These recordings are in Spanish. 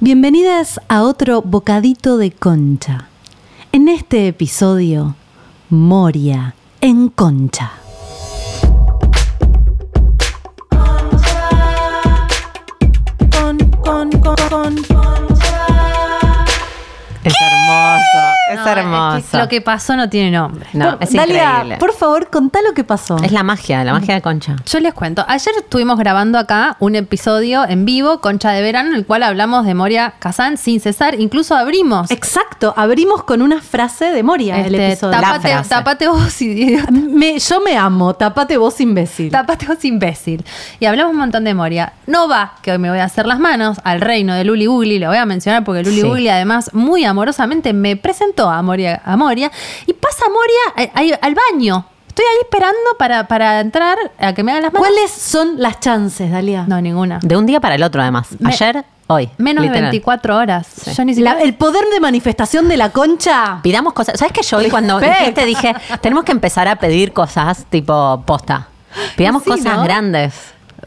Bienvenidas a otro bocadito de concha. En este episodio, Moria en concha. Con, con, con, con. Hermoso, es que lo que pasó no tiene nombre. No, Por- es Dalia, increíble. por favor, contá lo que pasó. Es la magia, la magia de Concha. Yo les cuento. Ayer estuvimos grabando acá un episodio en vivo, Concha de Verano, en el cual hablamos de Moria Kazan sin cesar. Incluso abrimos. Exacto, abrimos con una frase de Moria el este, episodio. tapate, frase. tapate vos, idiota. Me- yo me amo, tapate vos imbécil. Tapate vos, imbécil. Y hablamos un montón de Moria. No va, que hoy me voy a hacer las manos al reino de Luli Ugly. Lo voy a mencionar porque Luli Sí. Ugly, además, muy amorosamente me presentó a Moria, a Moria. Y pasa Moria eh, ahí al baño. Estoy ahí esperando para, para entrar a que me hagan las manos. ¿Cuáles son las chances, Dalia? No, ninguna. De un día para el otro, además. Me- Ayer, hoy. Menos de literal. 24 horas. Sí. Yo ni siquiera. La- el poder de manifestación de la concha. Pidamos cosas. ¿Sabes que yo hoy cuando dijiste dije, tenemos que empezar a pedir cosas tipo posta? Pidamos Sí, cosas ¿no? grandes.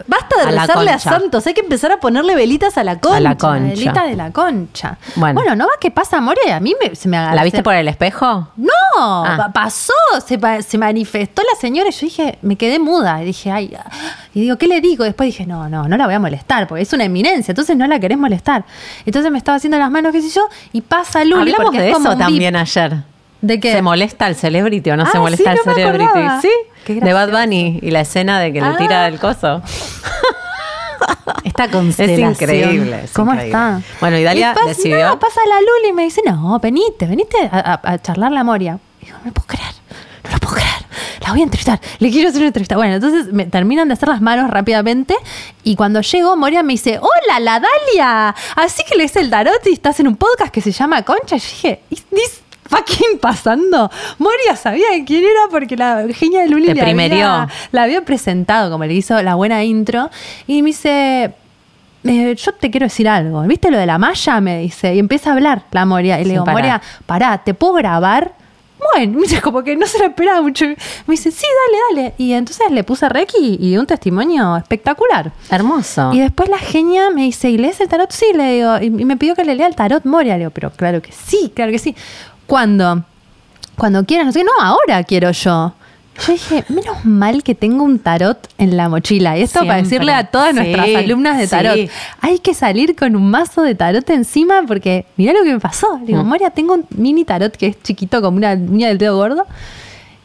Basta de A rezarle a santos, hay que empezar a ponerle velitas a la concha. A la concha. velita de la concha. Bueno. Bueno, ¿no va que pasa, Moria? Y a mí me, se me agarra. ¿La viste se- por el espejo? No, Ah. pa- pasó, se, pa- se manifestó la señora y yo dije, me quedé muda. Y dije, ay, ah. y digo, ¿qué le digo? Después dije, no, no, no la voy a molestar, porque es una eminencia, entonces no la querés molestar. Entonces me estaba haciendo las manos, qué sé yo, y pasa Luli. Hablamos porque de es como eso también ayer. ¿De qué? ¿Se molesta el celebrity o no Ah, se molesta sí, no celebrity? acordaba. Sí, Qué de Bad. Bunny y la escena de que Ah. le tira del coso. Esta Es constelación. increíble. es ¿Cómo increíble. está? Bueno, y Dalia Y pasa- decidió. No, pasa la Luli y me dice, no, venite, venite a, a, a charlar la Moria. Y digo, no lo puedo creer, no lo puedo creer. La voy a entrevistar, le quiero hacer una entrevista. Bueno, entonces me terminan de hacer las manos rápidamente y cuando llego, Moria me dice, hola, la Dalia. Así que lees el tarot y estás en un podcast que se llama Concha. Y yo dije, ¿is this fucking pasando? Moria sabía quién era porque la genia de Luli había- la había presentado, como le hizo la buena intro. Y me dice, eh, yo te quiero decir algo. ¿Viste lo de la malla? Me dice. Y empieza a hablar la Moria. Y le digo, parar. Moria, pará, ¿te puedo grabar? Bueno, me dice como que no se lo esperaba mucho. Me dice, sí, dale, dale. Y entonces le puse rec y, un testimonio espectacular. Hermoso. Y después la genia me dice, ¿y lees el tarot? Sí, le digo. Y me pidió que le lea el tarot Moria. Le digo, pero claro que sí, claro que sí. Cuando, cuando quieras, no sé no, ahora quiero yo. Yo dije, menos mal que tengo un tarot en la mochila. Y esto para decirle a todas nuestras alumnas de sí. tarot. Hay que salir con un mazo de tarot encima porque mirá lo que me pasó. Le digo, Mm. Moria, tengo un mini tarot que es chiquito como una uña del dedo gordo.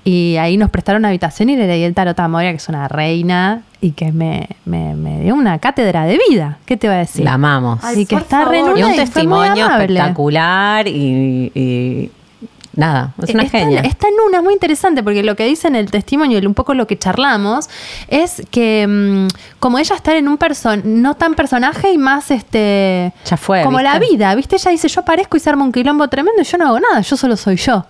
Y ahí nos prestaron una habitación y le leí el tarot a Moria, que es una reina y que me, me- me dio una cátedra de vida. ¿Qué te voy a decir? La amamos. Ay, y que está re y un y testimonio espectacular y, y nada, es una está, genia. Está en una, es muy interesante, porque lo que dice en el testimonio y un poco lo que charlamos es que mm, como ella está en un person no tan personaje y más este Ya fue, como ¿viste? la vida, ¿viste? Ella dice, yo aparezco y se arma un quilombo tremendo y yo no hago nada, yo solo soy yo.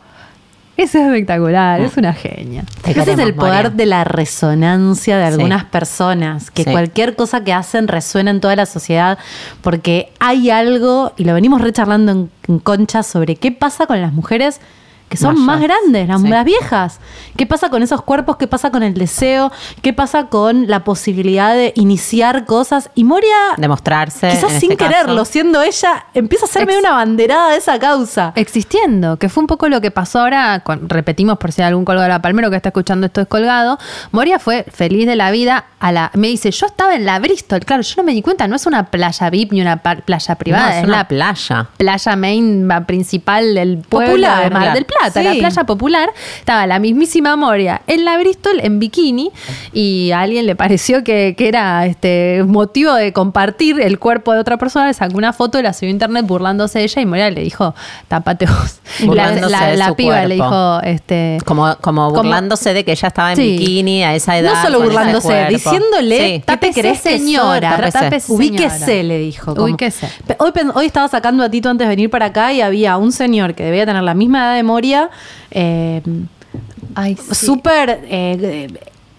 Eso es espectacular, es una genia. Te Ese es el poder de la resonancia de Sí. algunas personas, que Sí. cualquier cosa que hacen resuena en toda la sociedad, porque hay algo, y lo venimos recharlando en, en Concha, sobre qué pasa con las mujeres que son más grandes, las, Sí. las viejas. ¿Qué pasa con esos cuerpos? ¿Qué pasa con el deseo? ¿Qué pasa con la posibilidad de iniciar cosas? Y Moria, Demostrarse. quizás sin este quererlo, caso. siendo ella, empieza a ser Ex- medio una banderada de esa causa. existiendo, que fue un poco lo que pasó ahora, con- repetimos por si hay algún colgado de la palmero que está escuchando esto es colgado, Moria fue feliz de la vida a la, me dice, yo estaba en la Bristol, claro, yo no me di cuenta, no es una playa VIP ni una playa privada, No, es, es una la playa. playa main principal del pueblo Popular, de Mar del Plata, Sí. la playa popular, estaba la mismísima Moria en la Bristol en bikini y a alguien le pareció que, que era este motivo de compartir el cuerpo de otra persona, le sacó una foto, la subió a internet burlándose de ella y Moria le dijo, tapate vos. La, la- de la su piba le dijo, este... Como, como Como- burlándose de que ella estaba en Sí. bikini a esa edad. No solo burlándose, diciéndole, Sí. ¿qué te Tápese, crees que señora? Tápese. tápese, Ubíquese, señora. le dijo. como- Ubíquese. Hoy, hoy estaba sacando a Tito antes de venir para acá y había un señor que debía tener la misma edad de Moria, eh, Ay, sí. súper eh,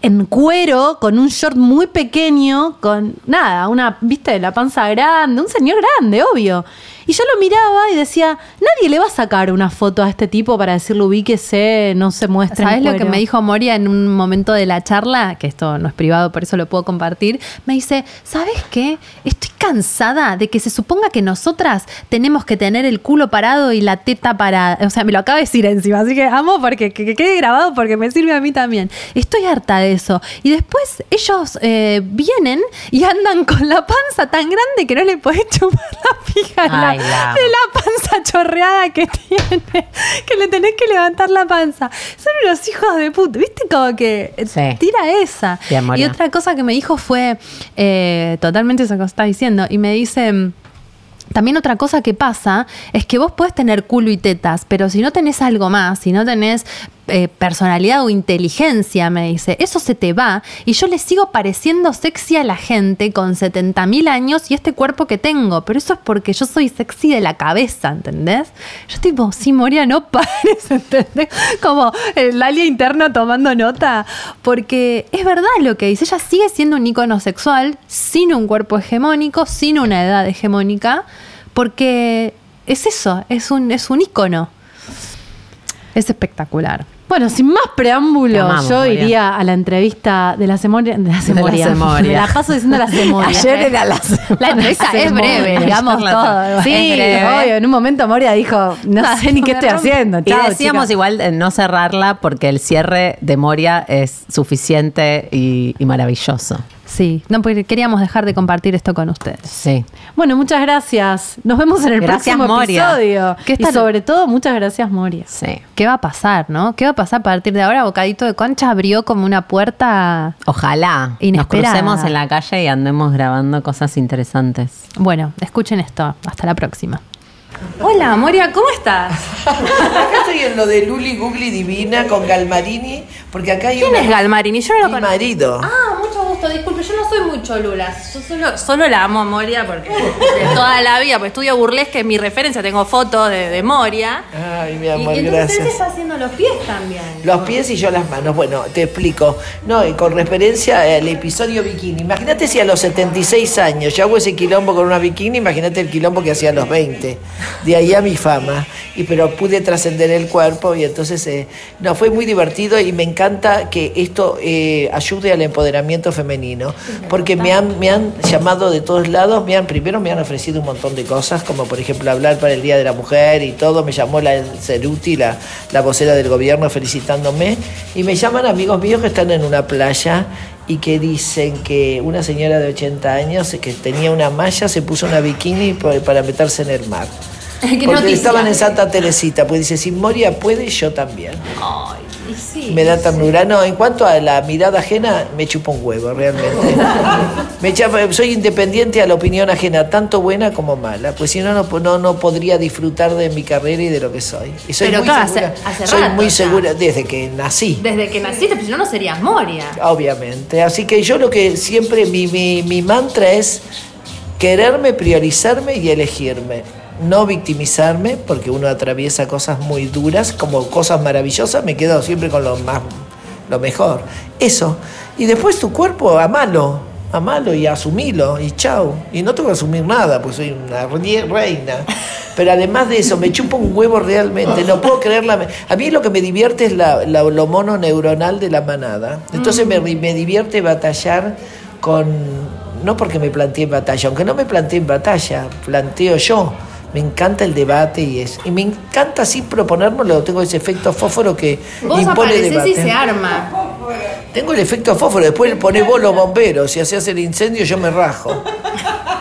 en cuero, con un short muy pequeño, con nada, una, viste, la panza grande, un señor grande, obvio. Y yo lo miraba y decía, nadie le va a sacar una foto a este tipo para decirle ubíquese, no se muestre. ¿Sabes lo que cuero". me dijo Moria en un momento de la charla? Que esto no es privado, por eso lo puedo compartir. Me dice, ¿sabes qué? Estoy cansada de que se suponga que nosotras tenemos que tener el culo parado y la teta para... O sea, me lo acaba de decir encima, así que amo porque que, que quede grabado porque me sirve a mí también. Estoy harta de eso. Y después ellos eh, vienen y andan con la panza tan grande que no le podés chupar la pija de la, De la panza chorreada que tiene, que le tenés que levantar la panza. Son unos hijos de puta, ¿viste? Como que eh, Sí. tira esa. Bien, y otra cosa que me dijo fue eh, totalmente eso que está diciendo. Y me dice. También otra cosa que pasa es que vos podés tener culo y tetas, pero si no tenés algo más, si no tenés eh, personalidad o inteligencia, me dice, eso se te va. Y yo le sigo pareciendo sexy a la gente con 70 mil años y este cuerpo que tengo. Pero eso es porque yo soy sexy de la cabeza, ¿entendés? Yo tipo, sí, Moria, no pares, ¿entendés? Como el alia interno tomando nota. Porque es verdad lo que dice. Ella sigue siendo un ícono sexual, sin un cuerpo hegemónico, sin una edad hegemónica. Porque es eso, es un, es un ícono. Es espectacular. Bueno, sin más preámbulo, amamos, yo iría a la entrevista de la Semoria. De la la Semoria. Semoria. Me la paso diciendo la Semoria. Ayer era la La entrevista es breve, digamos todo. Sí, obvio. En un momento Moria dijo, no sé ni qué estoy haciendo. Y decíamos igual eh, no cerrarla porque el cierre de Moria es suficiente y, y maravilloso. Sí, no, porque queríamos dejar de compartir esto con ustedes. Sí. Bueno, muchas gracias. Nos vemos en el Gracias, próximo Moria. episodio. ¿Qué y sobre todo, muchas gracias, Moria. Sí. ¿Qué va a pasar, no? ¿Qué va a pasar a partir de ahora? Bocadito de Concha abrió como una puerta. Ojalá Inesperada. nos crucemos en la calle y andemos grabando cosas interesantes. Bueno, escuchen esto. Hasta la próxima. Hola, Moria, ¿cómo estás? Acá estoy en lo de Luli Googly Divina con Galmarini, porque acá hay ¿Quién una- es Galmarini? Yo no lo Mi conozco. marido. Ah, mucho gusto, disculpe, yo no soy muy cholula. Yo solo, solo la amo a Moria porque de toda la vida, pues estudio burlesque, es mi referencia, tengo fotos de, de Moria. Ay, mi Y, amor, y entonces él se gracias. está haciendo los pies también. Los pies y yo las manos. Bueno, te explico. No, y con referencia al episodio bikini. Imagínate si a los 76 años yo hago ese quilombo con una bikini, imagínate el quilombo que hacía a los 20. De ahí a mi fama. Y pero pude trascender el cuerpo y entonces, eh, no, fue muy divertido y me encanta que esto eh, ayude al empoderamiento femenino. Porque me han, me han llamado de todos lados, me han, primero me han ofrecido un montón de cosas, como por ejemplo hablar para el Día de la Mujer y todo. Me llamó la Ceruti, la, la vocera del gobierno, felicitándome. Y me llaman amigos míos que están en una playa y que dicen que una señora de 80 años que tenía una malla se puso una bikini pa- para meterse en el mar. Porque noticia. estaban en Santa Teresita, pues dice, si Moria puede, yo también. Ay, sí. Me da ternura. No, en cuanto a la mirada ajena, me chupa un huevo, realmente. Me soy independiente a la opinión ajena, tanto buena como mala. Pues si no, no, no, no podría disfrutar de mi carrera y de lo que soy. Y soy Pero muy claro, segura, hace- hace soy rato muy ya. segura desde que nací. Desde que naciste, pues si no, no serías Moria. Obviamente. Así que yo lo que siempre, mi, mi, mi mantra es quererme, priorizarme y elegirme. No victimizarme, porque uno atraviesa cosas muy duras, como cosas maravillosas, me quedo siempre con lo más lo mejor. Eso. Y después tu cuerpo, amalo, amalo y asumilo, y chao. Y no tengo que asumir nada, pues soy una re- reina. Pero además de eso, me chupa un huevo realmente. No puedo creerla. A mí lo que me divierte es la- lo mono neuronal de la manada. Entonces me, me divierte batallar con. No porque me planteé en batalla, aunque no me planteé en batalla, planteo yo. Me encanta el debate y es. Y me encanta así proponérmelo. Tengo ese efecto fósforo que Vos impone aparecés debate. y se arma. Tengo el efecto fósforo, después le ponés vos los bomberos, si hacías el incendio yo me rajo.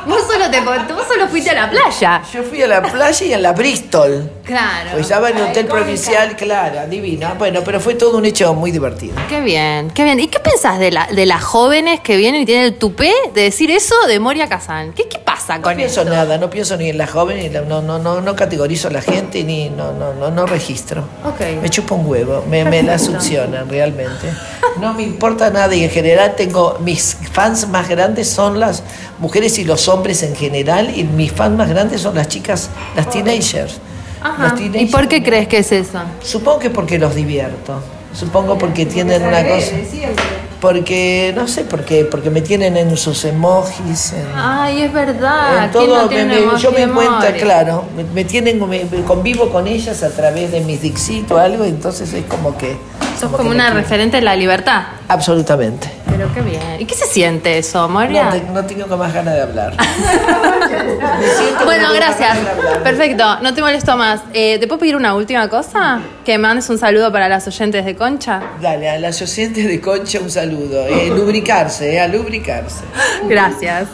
Vos solo, te, vos solo fuiste a la playa. Yo fui a la playa y a la Bristol. Claro. Pues estaba en el hotel provincial, claro, divina. Bueno, pero fue todo un hecho muy divertido. Qué bien, qué bien. ¿Y qué pensás de, la, de las jóvenes que vienen y tienen el tupé de decir eso de Moria Kazan? ¿Qué, qué pasa No con pienso eso? nada, no pienso ni en la joven, ni en la- no, no, no, no categorizo a la gente, ni no, no, no, no registro. Ok. Me chupa un huevo, me, me la succionan realmente. No me importa nada y en general tengo, mis fans más grandes son las mujeres y los hombres en general y mis fans más grandes son las chicas, las teenagers. Ajá. Los ¿Y por qué crees que es eso? Supongo que porque los divierto. Supongo porque tienen una cosa. Porque, no sé por qué, porque me tienen en sus emojis, en, Ay, es verdad. en ¿Quién todo. no me- me- yo me Moria? claro, me, me tienen, me- me convivo con ellas a través de mis dixitos o algo, entonces es como que... Sos como una referente de la libertad. Absolutamente. Pero qué bien. ¿Y qué se siente eso, Moria? No, te- no tengo más ganas de hablar. Me siento que Bueno, gracias. Perfecto, no te molesto más. Eh, ¿Te puedo pedir una última cosa? Que mandes un saludo para las oyentes de Concha. Dale, a las oyentes de Concha un saludo. Eh, lubricarse, eh, a lubricarse. Gracias.